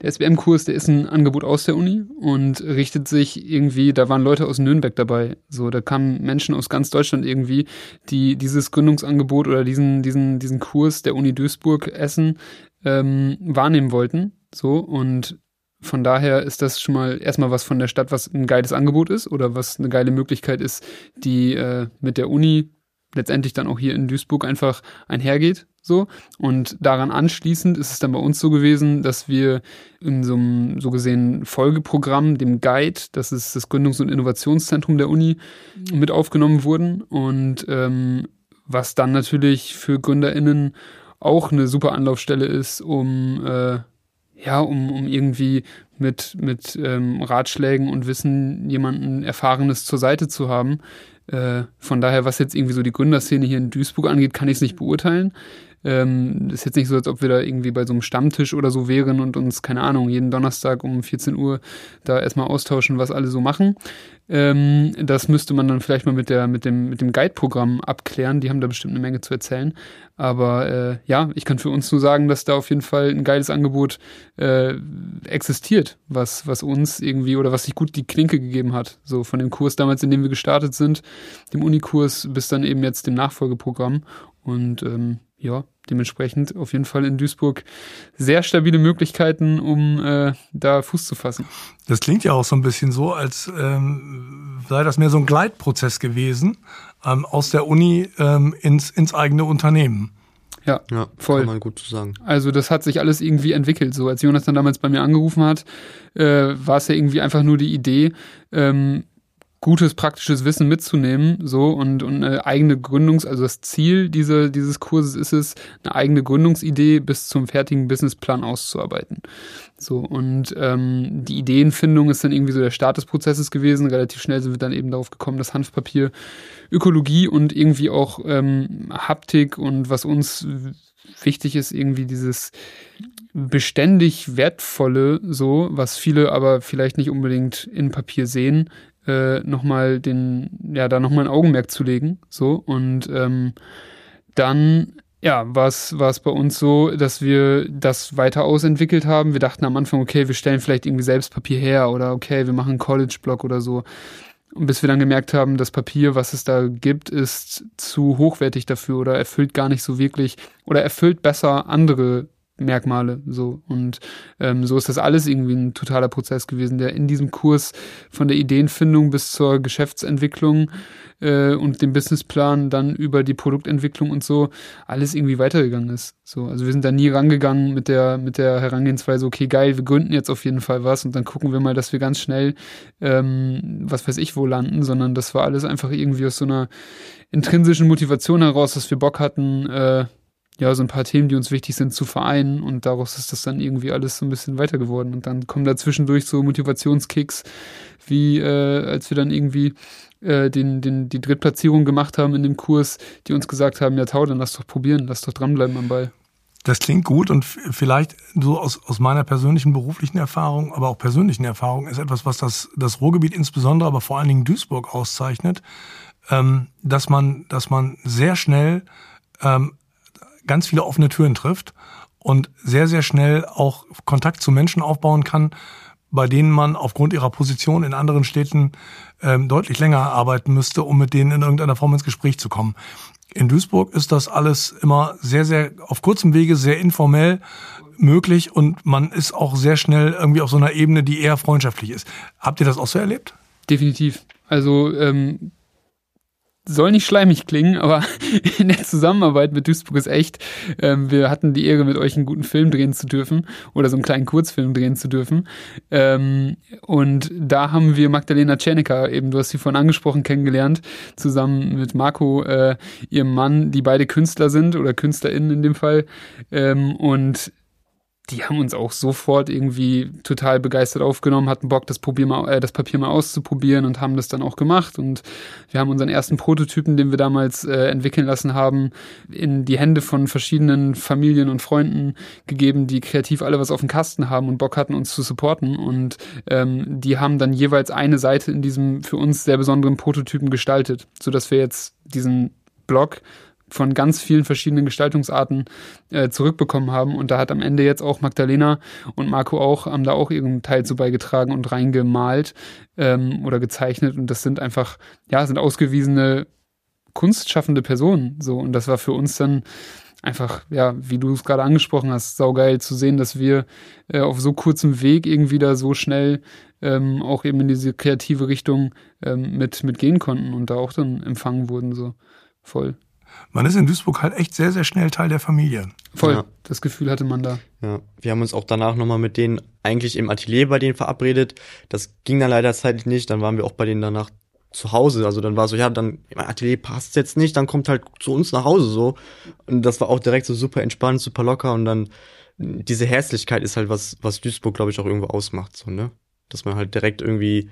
der SBM-Kurs, der ist ein Angebot aus der Uni und richtet sich irgendwie, da waren Leute aus Nürnberg dabei. So, da kamen Menschen aus ganz Deutschland irgendwie, die dieses Gründungsangebot oder diesen, diesen, diesen Kurs der Uni Duisburg Essen ähm, wahrnehmen wollten. So, und von daher ist das schon mal erstmal was von der Stadt, was ein geiles Angebot ist oder was eine geile Möglichkeit ist, die äh, mit der Uni letztendlich dann auch hier in Duisburg einfach einhergeht. So. Und daran anschließend ist es dann bei uns so gewesen, dass wir in so einem so gesehen Folgeprogramm, dem Guide, das ist das Gründungs- und Innovationszentrum der Uni, mit aufgenommen wurden. Und ähm, was dann natürlich für GründerInnen auch eine super Anlaufstelle ist, um äh, ja, um, um irgendwie mit, mit ähm, Ratschlägen und Wissen jemanden Erfahrenes zur Seite zu haben. Äh, von daher, was jetzt irgendwie so die Gründerszene hier in Duisburg angeht, kann ich es nicht beurteilen. Ähm, ist jetzt nicht so, als ob wir da irgendwie bei so einem Stammtisch oder so wären und uns, keine Ahnung, jeden Donnerstag um 14 Uhr da erstmal austauschen, was alle so machen. Ähm, das müsste man dann vielleicht mal mit, der, mit dem, mit dem Guide-Programm abklären. Die haben da bestimmt eine Menge zu erzählen. Aber äh, ja, ich kann für uns nur sagen, dass da auf jeden Fall ein geiles Angebot äh, existiert, was, was uns irgendwie oder was sich gut die Klinke gegeben hat. So von dem Kurs damals, in dem wir gestartet sind, dem Unikurs, bis dann eben jetzt dem Nachfolgeprogramm. Und ähm, ja, dementsprechend auf jeden Fall in Duisburg sehr stabile Möglichkeiten, um äh, da Fuß zu fassen. Das klingt ja auch so ein bisschen so, als ähm, sei das mehr so ein Gleitprozess gewesen ähm, aus der Uni ähm, ins, ins eigene Unternehmen. Ja, ja, voll. Kann man gut zu sagen. Also das hat sich alles irgendwie entwickelt. So als Jonas dann damals bei mir angerufen hat, äh, war es ja irgendwie einfach nur die Idee, ähm, gutes praktisches Wissen mitzunehmen, so und, und eine eigene Gründungs, also das Ziel diese, dieses Kurses ist es, eine eigene Gründungsidee bis zum fertigen Businessplan auszuarbeiten. So und ähm, die Ideenfindung ist dann irgendwie so der Start des Prozesses gewesen. Relativ schnell sind wir dann eben darauf gekommen, dass Hanfpapier Ökologie und irgendwie auch ähm, Haptik und was uns wichtig ist, irgendwie dieses beständig wertvolle, so, was viele aber vielleicht nicht unbedingt in Papier sehen, äh, nochmal den, ja, da nochmal ein Augenmerk zu legen. So. Und ähm, dann ja, war es bei uns so, dass wir das weiter ausentwickelt haben. Wir dachten am Anfang, okay, wir stellen vielleicht irgendwie selbst Papier her oder okay, wir machen einen College-Block oder so. Und bis wir dann gemerkt haben, das Papier, was es da gibt, ist zu hochwertig dafür oder erfüllt gar nicht so wirklich oder erfüllt besser andere Merkmale so und ähm, so ist das alles irgendwie ein totaler Prozess gewesen, der in diesem Kurs von der Ideenfindung bis zur Geschäftsentwicklung äh, und dem Businessplan dann über die Produktentwicklung und so alles irgendwie weitergegangen ist. So, also wir sind da nie rangegangen mit der mit der Herangehensweise, okay geil, wir gründen jetzt auf jeden Fall was und dann gucken wir mal, dass wir ganz schnell ähm, was weiß ich wo landen, sondern das war alles einfach irgendwie aus so einer intrinsischen Motivation heraus, dass wir Bock hatten. Äh, ja, so ein paar Themen, die uns wichtig sind, zu vereinen und daraus ist das dann irgendwie alles so ein bisschen weiter geworden. Und dann kommen da zwischendurch so Motivationskicks, wie äh, als wir dann irgendwie äh, den, den, die Drittplatzierung gemacht haben in dem Kurs, die uns gesagt haben, ja Tau, dann lass doch probieren, lass doch dranbleiben am Ball. Das klingt gut und vielleicht so aus, aus meiner persönlichen beruflichen Erfahrung, aber auch persönlichen Erfahrung ist etwas, was das, das Ruhrgebiet insbesondere, aber vor allen Dingen Duisburg auszeichnet, ähm, dass man, dass man sehr schnell ähm, ganz viele offene Türen trifft und sehr, sehr schnell auch Kontakt zu Menschen aufbauen kann, bei denen man aufgrund ihrer Position in anderen Städten ähm, deutlich länger arbeiten müsste, um mit denen in irgendeiner Form ins Gespräch zu kommen. In Duisburg ist das alles immer sehr, sehr auf kurzem Wege, sehr informell möglich und man ist auch sehr schnell irgendwie auf so einer Ebene, die eher freundschaftlich ist. Habt ihr das auch so erlebt? Definitiv. Also ähm, soll nicht schleimig klingen, aber in der Zusammenarbeit mit Duisburg ist echt, ähm, wir hatten die Ehre, mit euch einen guten Film drehen zu dürfen oder so einen kleinen Kurzfilm drehen zu dürfen. Ähm, und da haben wir Magdalena Czernika, eben du hast sie vorhin angesprochen, kennengelernt, zusammen mit Marco, äh, ihrem Mann, die beide Künstler sind oder KünstlerInnen in dem Fall. Ähm, und die haben uns auch sofort irgendwie total begeistert aufgenommen, hatten Bock, das, Probier mal, äh, das Papier mal auszuprobieren und haben das dann auch gemacht. Und wir haben unseren ersten Prototypen, den wir damals äh, entwickeln lassen haben, in die Hände von verschiedenen Familien und Freunden gegeben, die kreativ alle was auf dem Kasten haben und Bock hatten, uns zu supporten. Und ähm, die haben dann jeweils eine Seite in diesem für uns sehr besonderen Prototypen gestaltet, sodass wir jetzt diesen Blog von ganz vielen verschiedenen Gestaltungsarten äh, zurückbekommen haben. Und da hat am Ende jetzt auch Magdalena und Marco auch, haben da auch ihren Teil zu beigetragen und reingemalt ähm, oder gezeichnet. Und das sind einfach, ja, sind ausgewiesene kunstschaffende Personen. So, und das war für uns dann einfach, ja, wie du es gerade angesprochen hast, saugeil zu sehen, dass wir äh, auf so kurzem Weg irgendwie da so schnell ähm, auch eben in diese kreative Richtung ähm, mit, mit gehen konnten und da auch dann empfangen wurden, so voll. Man ist in Duisburg halt echt sehr, sehr schnell Teil der Familie. Voll, Ja. das Gefühl hatte man da. Ja, wir haben uns auch danach nochmal mit denen eigentlich im Atelier bei denen verabredet. Das ging dann leider zeitlich nicht. Dann waren wir auch bei denen danach zu Hause. Also dann war so, ja, dann im Atelier passt jetzt nicht, dann kommt halt zu uns nach Hause so. Und das war auch direkt so super entspannt, super locker und dann diese Herzlichkeit ist halt was, was Duisburg, glaube ich, auch irgendwo ausmacht, so, ne? Dass man halt direkt irgendwie,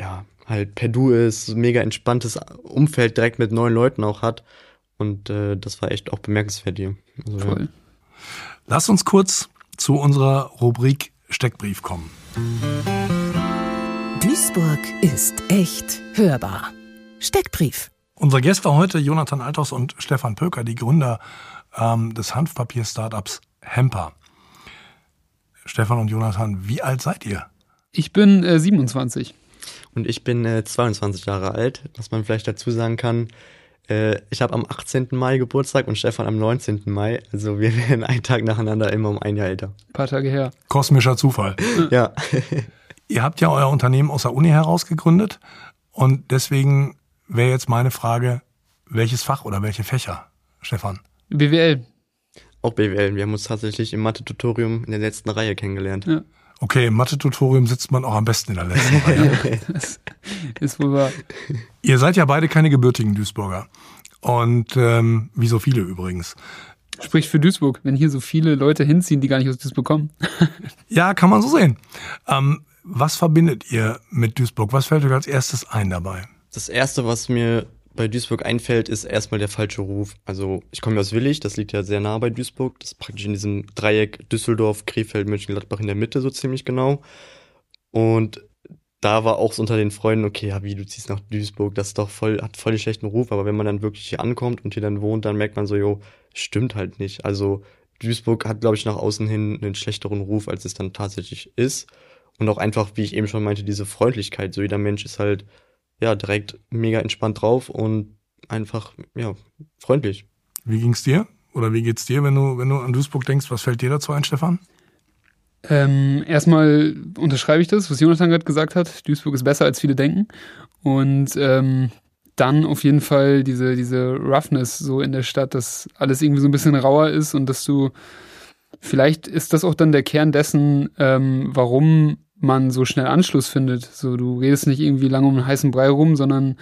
ja, halt per Du ist, mega entspanntes Umfeld direkt mit neuen Leuten auch hat. Und äh, das war echt auch bemerkenswert hier. Also, ja. Voll. Lass uns kurz zu unserer Rubrik Steckbrief kommen. Duisburg ist echt hörbar. Steckbrief. Unsere Gäste heute, Jonathan Althaus und Stefan Pöker, die Gründer ähm, des Hanfpapier-Startups Hemper. Stefan und Jonathan, wie alt seid ihr? Ich bin äh, 27. Und ich bin äh, 22 Jahre alt. Was man vielleicht dazu sagen kann, äh, ich habe am 18. Mai Geburtstag und Stefan am 19. Mai. Also wir werden einen Tag nacheinander immer um ein Jahr älter. Ein paar Tage her. Kosmischer Zufall. Ja. Ihr habt ja euer Unternehmen aus der Uni heraus gegründet und deswegen wäre jetzt meine Frage, welches Fach oder welche Fächer, Stefan? BWL. Auch BWL. Wir haben uns tatsächlich im Mathe-Tutorium in der letzten Reihe kennengelernt. Ja. Okay, im Mathe-Tutorium sitzt man auch am besten in der letzten Reihe. Das ist wohl wahr. Ihr seid ja beide keine gebürtigen Duisburger. Und ähm, wie so viele übrigens. Spricht für Duisburg, wenn hier so viele Leute hinziehen, die gar nicht aus Duisburg kommen. Ja, kann man so sehen. Ähm, was verbindet ihr mit Duisburg? Was fällt euch als erstes ein dabei? Das erste, was mir bei Duisburg einfällt, ist erstmal der falsche Ruf. Also ich komme ja aus Willig, das liegt ja sehr nah bei Duisburg. Das ist praktisch in diesem Dreieck Düsseldorf, Krefeld, Mönchengladbach in der Mitte so ziemlich genau. Und da war auch so unter den Freunden, okay, ja, wie du ziehst nach Duisburg, das ist doch voll, hat voll den schlechten Ruf, aber wenn man dann wirklich hier ankommt und hier dann wohnt, dann merkt man so, jo, stimmt halt nicht. Also Duisburg hat, glaube ich, nach außen hin einen schlechteren Ruf, als es dann tatsächlich ist. Und auch einfach, wie ich eben schon meinte, diese Freundlichkeit. So jeder Mensch ist halt, ja, direkt mega entspannt drauf und einfach, ja, freundlich. Wie ging's dir? Oder wie geht's dir, wenn du, wenn du an Duisburg denkst? Was fällt dir dazu ein, Stefan? Ähm, erstmal unterschreibe ich das, was Jonathan gerade gesagt hat. Duisburg ist besser, als viele denken. Und ähm, dann auf jeden Fall diese, diese Roughness so in der Stadt, dass alles irgendwie so ein bisschen rauer ist und dass du, vielleicht ist das auch dann der Kern dessen, ähm, warum man so schnell Anschluss findet. So, du redest nicht irgendwie lange um einen heißen Brei rum, sondern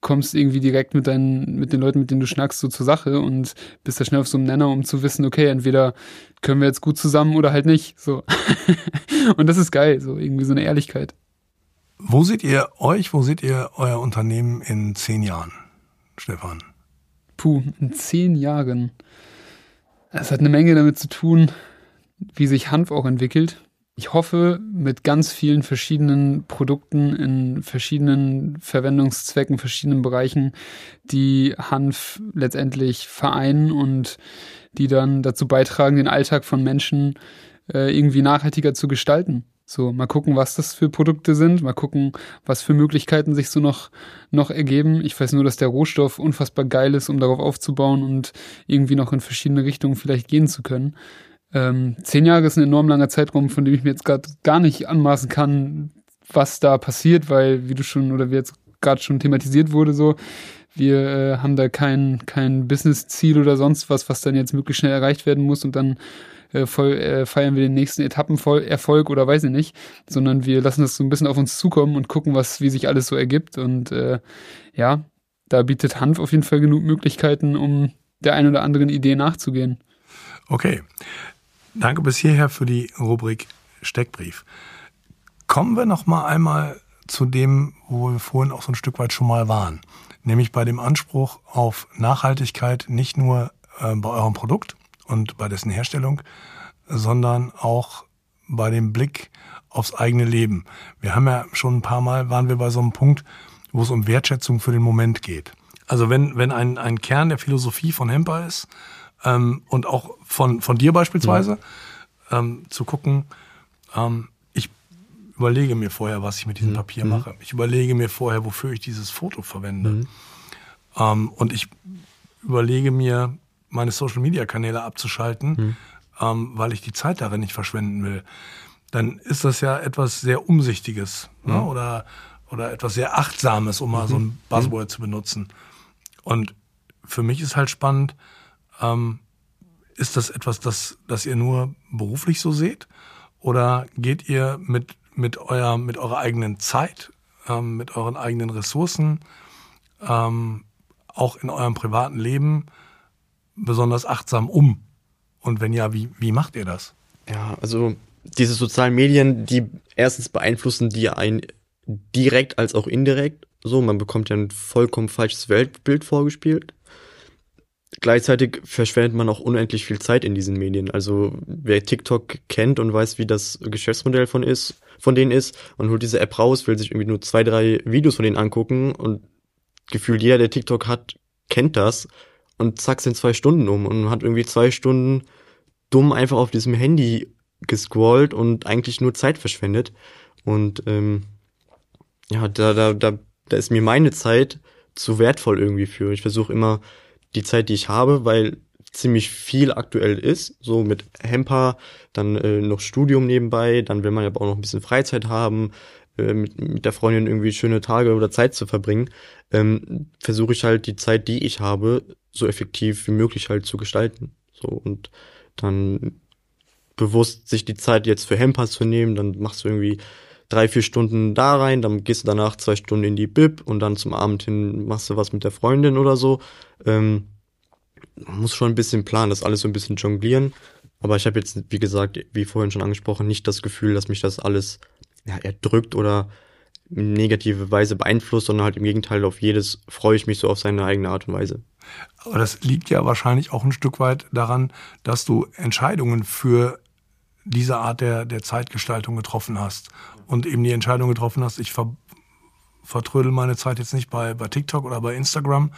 kommst irgendwie direkt mit deinen, mit den Leuten, mit denen du schnackst, so zur Sache und bist da schnell auf so einem Nenner, um zu wissen, okay, entweder können wir jetzt gut zusammen oder halt nicht. So. und das ist geil, so irgendwie so eine Ehrlichkeit. Wo seht ihr euch, wo seht ihr euer Unternehmen in zehn Jahren, Stefan? Puh, in zehn Jahren. Es hat eine Menge damit zu tun, wie sich Hanf auch entwickelt. Ich hoffe, mit ganz vielen verschiedenen Produkten in verschiedenen Verwendungszwecken, verschiedenen Bereichen, die Hanf letztendlich vereinen und die dann dazu beitragen, den Alltag von Menschen äh, irgendwie nachhaltiger zu gestalten. So, mal gucken, was das für Produkte sind, mal gucken, was für Möglichkeiten sich so noch, noch ergeben. Ich weiß nur, dass der Rohstoff unfassbar geil ist, um darauf aufzubauen und irgendwie noch in verschiedene Richtungen vielleicht gehen zu können. Ähm, zehn Jahre ist ein enorm langer Zeitraum, von dem ich mir jetzt gerade gar nicht anmaßen kann, was da passiert, weil, wie du schon oder wie jetzt gerade schon thematisiert wurde, so, wir äh, haben da kein, kein Business-Ziel oder sonst was, was dann jetzt möglichst schnell erreicht werden muss und dann äh, voll, äh, feiern wir den nächsten Etappenerfolg oder weiß ich nicht, sondern wir lassen das so ein bisschen auf uns zukommen und gucken, was, wie sich alles so ergibt. Und äh, ja, da bietet Hanf auf jeden Fall genug Möglichkeiten, um der ein oder anderen Idee nachzugehen. Okay. Danke bis hierher für die Rubrik Steckbrief. Kommen wir noch mal einmal zu dem, wo wir vorhin auch so ein Stück weit schon mal waren, nämlich bei dem Anspruch auf Nachhaltigkeit nicht nur äh, bei eurem Produkt und bei dessen Herstellung, sondern auch bei dem Blick aufs eigene Leben. Wir haben ja schon ein paar Mal waren wir bei so einem Punkt, wo es um Wertschätzung für den Moment geht. Also wenn, wenn ein, ein Kern der Philosophie von Hemper ist ähm, und auch von, von dir beispielsweise, ja. ähm, zu gucken, ähm, ich überlege mir vorher, was ich mit diesem mhm. Papier mhm. mache. Ich überlege mir vorher, wofür ich dieses Foto verwende. Mhm. Ähm, und ich überlege mir, meine Social-Media-Kanäle abzuschalten, mhm. ähm, weil ich die Zeit darin nicht verschwenden will. Dann ist das ja etwas sehr Umsichtiges ne? Mhm. oder, oder etwas sehr Achtsames, um mal so ein mhm. Buzzword zu benutzen. Und für mich ist halt spannend, ähm, ist das etwas, das, das ihr nur beruflich so seht? Oder geht ihr mit, mit, euer, mit eurer eigenen Zeit, ähm, mit euren eigenen Ressourcen, ähm, auch in eurem privaten Leben besonders achtsam um? Und wenn ja, wie, wie macht ihr das? Ja, also diese sozialen Medien, die erstens beeinflussen die einen direkt als auch indirekt. So, man bekommt ja ein vollkommen falsches Weltbild vorgespielt. Gleichzeitig verschwendet man auch unendlich viel Zeit in diesen Medien. Also wer TikTok kennt und weiß, wie das Geschäftsmodell von ist, von denen ist, und holt diese App raus, will sich irgendwie nur zwei, drei Videos von denen angucken und gefühlt jeder, der TikTok hat, kennt das und zack sind zwei Stunden um und hat irgendwie zwei Stunden dumm einfach auf diesem Handy gescrollt und eigentlich nur Zeit verschwendet. Und ähm, ja, da, da, da, da ist mir meine Zeit zu wertvoll irgendwie für. Ich versuche immer die Zeit, die ich habe, weil ziemlich viel aktuell ist, so mit Hemper, dann äh, noch Studium nebenbei, dann will man ja auch noch ein bisschen Freizeit haben, äh, mit, mit der Freundin irgendwie schöne Tage oder Zeit zu verbringen, ähm, versuche ich halt die Zeit, die ich habe, so effektiv wie möglich halt zu gestalten. So und dann bewusst sich die Zeit jetzt für Hemper zu nehmen, dann machst du irgendwie drei, vier Stunden da rein, dann gehst du danach zwei Stunden in die Bib und dann zum Abend hin machst du was mit der Freundin oder so. Ähm, man muss schon ein bisschen planen, das alles so ein bisschen jonglieren. Aber ich habe jetzt, wie gesagt, wie vorhin schon angesprochen, nicht das Gefühl, dass mich das alles ja, erdrückt oder in negative Weise beeinflusst, sondern halt im Gegenteil auf jedes freue ich mich so auf seine eigene Art und Weise. Aber das liegt ja wahrscheinlich auch ein Stück weit daran, dass du Entscheidungen für diese Art der, der Zeitgestaltung getroffen hast und eben die Entscheidung getroffen hast, ich ver, vertrödel meine Zeit jetzt nicht bei, bei TikTok oder bei Instagram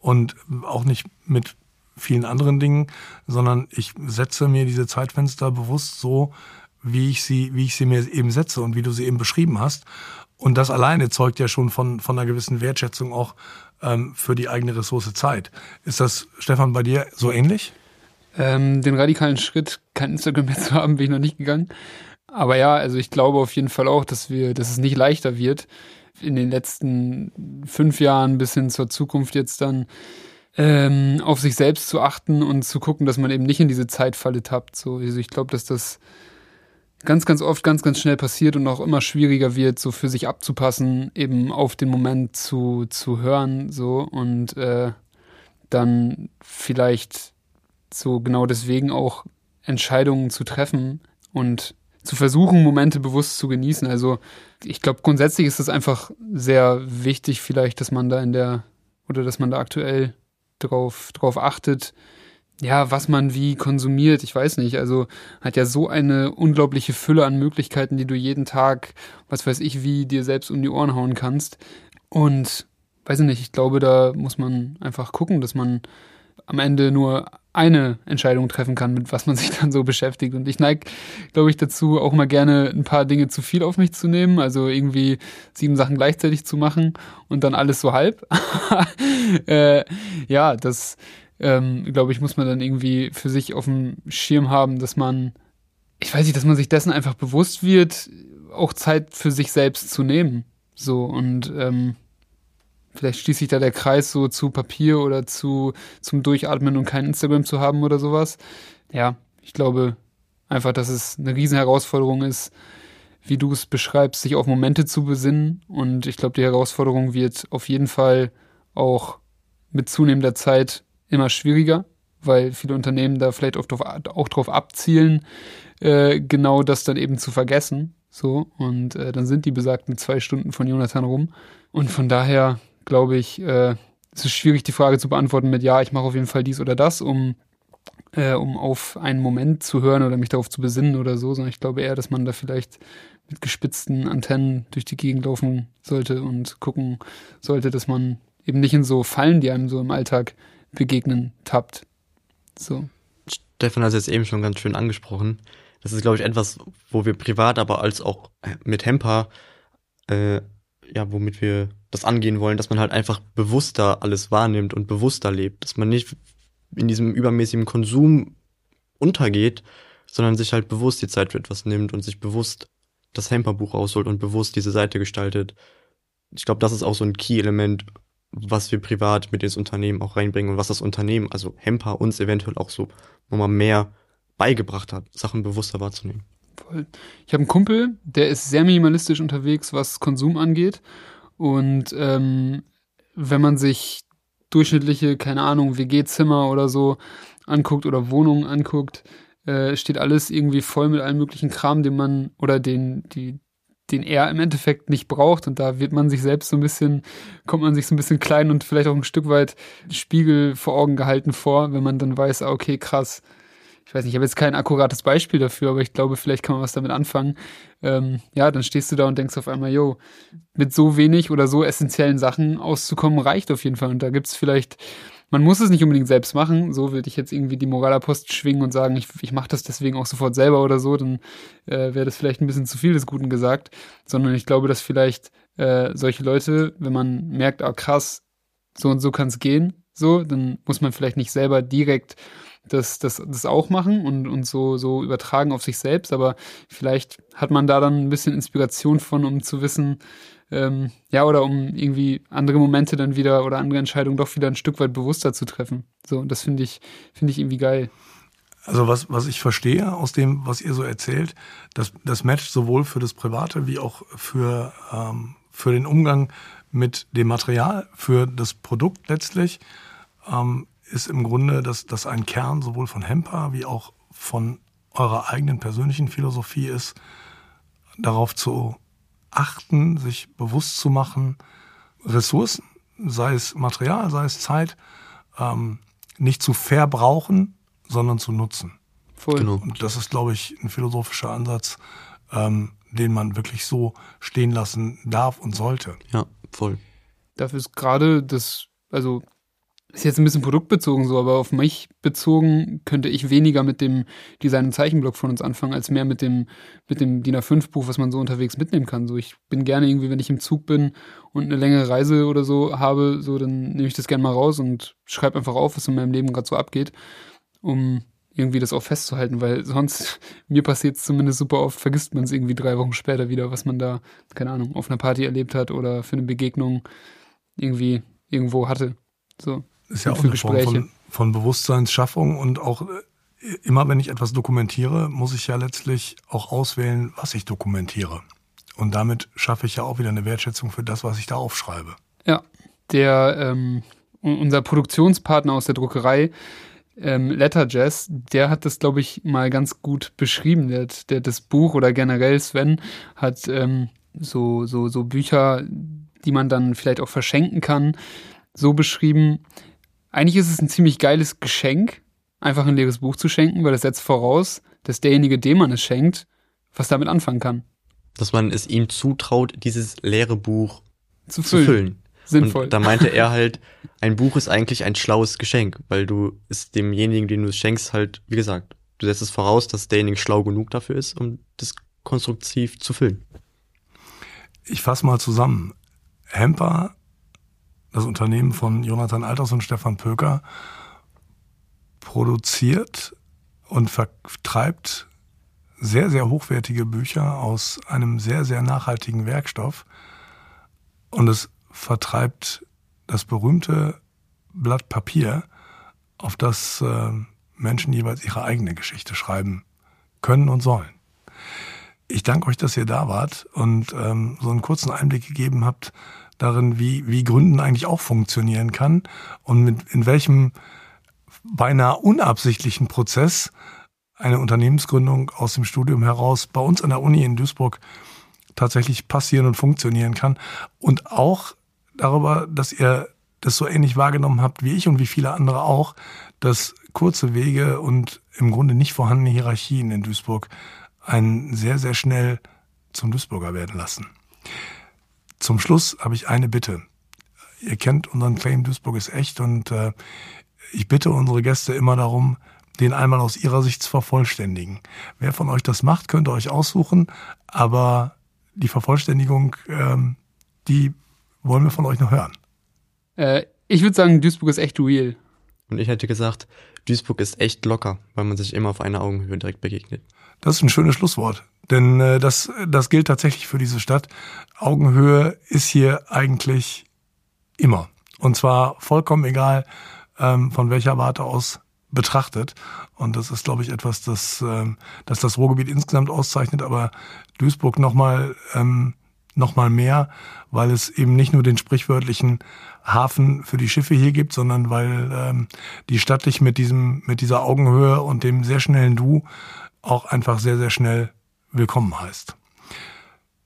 und auch nicht mit vielen anderen Dingen, sondern ich setze mir diese Zeitfenster bewusst so, wie ich sie, wie ich sie mir eben setze und wie du sie eben beschrieben hast. Und das alleine zeugt ja schon von, von einer gewissen Wertschätzung auch ähm, für die eigene Ressource Zeit. Ist das, Stefan, bei dir so ähnlich? Ähm, den radikalen Schritt, kein Instagram mehr zu haben, bin ich noch nicht gegangen. Aber ja, also ich glaube auf jeden Fall auch, dass wir, dass es nicht leichter wird in den letzten fünf Jahren bis hin zur Zukunft jetzt dann ähm, auf sich selbst zu achten und zu gucken, dass man eben nicht in diese Zeitfalle tappt. So, also ich glaube, dass das ganz, ganz oft ganz, ganz schnell passiert und auch immer schwieriger wird, so für sich abzupassen, eben auf den Moment zu, zu hören, so und äh, dann vielleicht so genau deswegen auch Entscheidungen zu treffen und zu versuchen, Momente bewusst zu genießen. Also ich glaube, grundsätzlich ist es einfach sehr wichtig, vielleicht, dass man da in der oder dass man da aktuell drauf, drauf achtet, ja, was man wie konsumiert, ich weiß nicht. Also hat ja so eine unglaubliche Fülle an Möglichkeiten, die du jeden Tag, was weiß ich, wie dir selbst um die Ohren hauen kannst. Und weiß ich nicht, ich glaube, da muss man einfach gucken, dass man am Ende nur eine Entscheidung treffen kann, mit was man sich dann so beschäftigt. Und ich neige, glaube ich, dazu, auch mal gerne ein paar Dinge zu viel auf mich zu nehmen. Also irgendwie sieben Sachen gleichzeitig zu machen und dann alles so halb. äh, ja, das, ähm, glaube ich, muss man dann irgendwie für sich auf dem Schirm haben, dass man, ich weiß nicht, dass man sich dessen einfach bewusst wird, auch Zeit für sich selbst zu nehmen. So und ähm, Vielleicht schließt sich da der Kreis so zu Papier oder zu zum Durchatmen und kein Instagram zu haben oder sowas. Ja, ich glaube einfach, dass es eine Riesenherausforderung ist, wie du es beschreibst, sich auf Momente zu besinnen. Und ich glaube, die Herausforderung wird auf jeden Fall auch mit zunehmender Zeit immer schwieriger, weil viele Unternehmen da vielleicht auch drauf, auch drauf abzielen, äh, genau das dann eben zu vergessen. So, und äh, dann sind die besagten zwei Stunden von Jonathan rum. Und von daher glaube ich, äh, es ist schwierig, die Frage zu beantworten mit Ja, ich mache auf jeden Fall dies oder das, um, äh, um auf einen Moment zu hören oder mich darauf zu besinnen oder so, sondern ich glaube eher, dass man da vielleicht mit gespitzten Antennen durch die Gegend laufen sollte und gucken sollte, dass man eben nicht in so Fallen, die einem so im Alltag begegnen, tappt. So. Stefan hat es jetzt eben schon ganz schön angesprochen. Das ist, glaube ich, etwas, wo wir privat, aber als auch mit Hemper, äh, ja, womit wir das angehen wollen, dass man halt einfach bewusster alles wahrnimmt und bewusster lebt. Dass man nicht in diesem übermäßigen Konsum untergeht, sondern sich halt bewusst die Zeit für etwas nimmt und sich bewusst das Hemper-Buch rausholt und bewusst diese Seite gestaltet. Ich glaube, das ist auch so ein Key-Element, was wir privat mit ins Unternehmen auch reinbringen und was das Unternehmen, also Hemper, uns eventuell auch so nochmal mehr beigebracht hat, Sachen bewusster wahrzunehmen. Voll. Ich habe einen Kumpel, der ist sehr minimalistisch unterwegs, was Konsum angeht. Und ähm, wenn man sich durchschnittliche, keine Ahnung, WG-Zimmer oder so anguckt oder Wohnungen anguckt, äh, steht alles irgendwie voll mit allen möglichen Kram, den man oder den, die, den er im Endeffekt nicht braucht. Und da wird man sich selbst so ein bisschen, kommt man sich so ein bisschen klein und vielleicht auch ein Stück weit Spiegel vor Augen gehalten vor, wenn man dann weiß, ah, okay, krass. Ich weiß nicht, ich habe jetzt kein akkurates Beispiel dafür, aber ich glaube, vielleicht kann man was damit anfangen. Ähm, ja, dann stehst du da und denkst auf einmal, yo, mit so wenig oder so essentiellen Sachen auszukommen, reicht auf jeden Fall. Und da gibt's vielleicht man muss es nicht unbedingt selbst machen. So würde ich jetzt irgendwie die Moralapost schwingen und sagen, ich, ich mache das deswegen auch sofort selber oder so, dann äh, wäre das vielleicht ein bisschen zu viel des Guten gesagt. Sondern ich glaube, dass vielleicht äh, solche Leute, wenn man merkt, ah krass, so und so kann es gehen, so, dann muss man vielleicht nicht selber direkt das, das, das auch machen und, und so, so übertragen auf sich selbst, aber vielleicht hat man da dann ein bisschen Inspiration von, um zu wissen, ähm, ja, oder um irgendwie andere Momente dann wieder oder andere Entscheidungen doch wieder ein Stück weit bewusster zu treffen. So, und das finde ich, finde ich irgendwie geil. Also was, was ich verstehe aus dem, was ihr so erzählt, das, das matcht sowohl für das Private wie auch für, ähm, für den Umgang mit dem Material, für das Produkt letztlich, ähm, ist im Grunde dass das ein Kern sowohl von Hemper wie auch von eurer eigenen persönlichen Philosophie ist, darauf zu achten, sich bewusst zu machen, Ressourcen, sei es Material, sei es Zeit, ähm, nicht zu verbrauchen, sondern zu nutzen. Voll. Genau. Und das ist, glaube ich, ein philosophischer Ansatz, ähm, den man wirklich so stehen lassen darf und sollte. Ja, voll. Dafür ist gerade das, also ist jetzt ein bisschen produktbezogen so, aber auf mich bezogen könnte ich weniger mit dem Design- und Zeichenblock von uns anfangen, als mehr mit dem, mit dem DIN A5-Buch, was man so unterwegs mitnehmen kann. So, ich bin gerne irgendwie, wenn ich im Zug bin und eine längere Reise oder so habe, so, dann nehme ich das gerne mal raus und schreibe einfach auf, was in meinem Leben gerade so abgeht, um irgendwie das auch festzuhalten, weil sonst, mir passiert es zumindest super oft, vergisst man es irgendwie drei Wochen später wieder, was man da, keine Ahnung, auf einer Party erlebt hat oder für eine Begegnung irgendwie irgendwo hatte. So ist ja auch eine Form von, von Bewusstseinsschaffung und auch äh, immer wenn ich etwas dokumentiere, muss ich ja letztlich auch auswählen, was ich dokumentiere. Und damit schaffe ich ja auch wieder eine Wertschätzung für das, was ich da aufschreibe. Ja, der ähm, unser Produktionspartner aus der Druckerei, ähm, Letterjazz, der hat das, glaube ich, mal ganz gut beschrieben. Der, der das Buch oder generell Sven hat ähm, so, so, so Bücher, die man dann vielleicht auch verschenken kann, so beschrieben, eigentlich ist es ein ziemlich geiles Geschenk, einfach ein leeres Buch zu schenken, weil das setzt voraus, dass derjenige, dem man es schenkt, was damit anfangen kann. Dass man es ihm zutraut, dieses leere Buch zu füllen. Zu füllen. Sinnvoll. Und da meinte er halt, ein Buch ist eigentlich ein schlaues Geschenk, weil du es demjenigen, den du es schenkst, halt, wie gesagt, du setzt es voraus, dass derjenige schlau genug dafür ist, um das konstruktiv zu füllen. Ich fasse mal zusammen. Hemper das Unternehmen von Jonathan Alters und Stefan Pöker, produziert und vertreibt sehr, sehr hochwertige Bücher aus einem sehr, sehr nachhaltigen Werkstoff. Und es vertreibt das berühmte Blatt Papier, auf das äh, Menschen jeweils ihre eigene Geschichte schreiben können und sollen. Ich danke euch, dass ihr da wart und ähm, so einen kurzen Einblick gegeben habt, darin, wie, wie Gründen eigentlich auch funktionieren kann und mit, in welchem beinahe unabsichtlichen Prozess eine Unternehmensgründung aus dem Studium heraus bei uns an der Uni in Duisburg tatsächlich passieren und funktionieren kann. Und auch darüber, dass ihr das so ähnlich wahrgenommen habt wie ich und wie viele andere auch, dass kurze Wege und im Grunde nicht vorhandene Hierarchien in Duisburg einen sehr, sehr schnell zum Duisburger werden lassen. Zum Schluss habe ich eine Bitte. ihr kennt unseren Claim, Duisburg ist echt und äh, ich bitte unsere Gäste immer darum, den einmal aus ihrer Sicht zu vervollständigen. Wer von euch das macht, könnt ihr euch aussuchen, aber die Vervollständigung, ähm, die wollen wir von euch noch hören. Äh, ich würde sagen, Duisburg ist echt real. Und ich hätte gesagt, Duisburg ist echt locker, weil man sich immer auf einer Augenhöhe direkt begegnet. Das ist ein schönes Schlusswort. Denn äh, das, das gilt tatsächlich für diese Stadt. Augenhöhe ist hier eigentlich immer. Und zwar vollkommen egal, ähm, von welcher Warte aus betrachtet. Und das ist, glaube ich, etwas, das, ähm, das das Ruhrgebiet insgesamt auszeichnet, aber Duisburg nochmal ähm, noch mehr, weil es eben nicht nur den sprichwörtlichen Hafen für die Schiffe hier gibt, sondern weil ähm, die Stadt dich mit diesem, mit dieser Augenhöhe und dem sehr schnellen Du auch einfach sehr, sehr schnell willkommen heißt.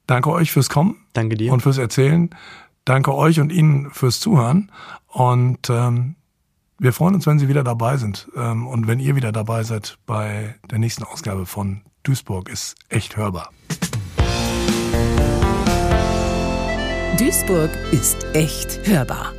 Danke euch fürs Kommen. Danke dir. Und fürs Erzählen. Danke euch und Ihnen fürs Zuhören. Und ähm, wir freuen uns, wenn Sie wieder dabei sind ähm, und wenn ihr wieder dabei seid bei der nächsten Ausgabe von Duisburg ist echt hörbar. Duisburg ist echt hörbar.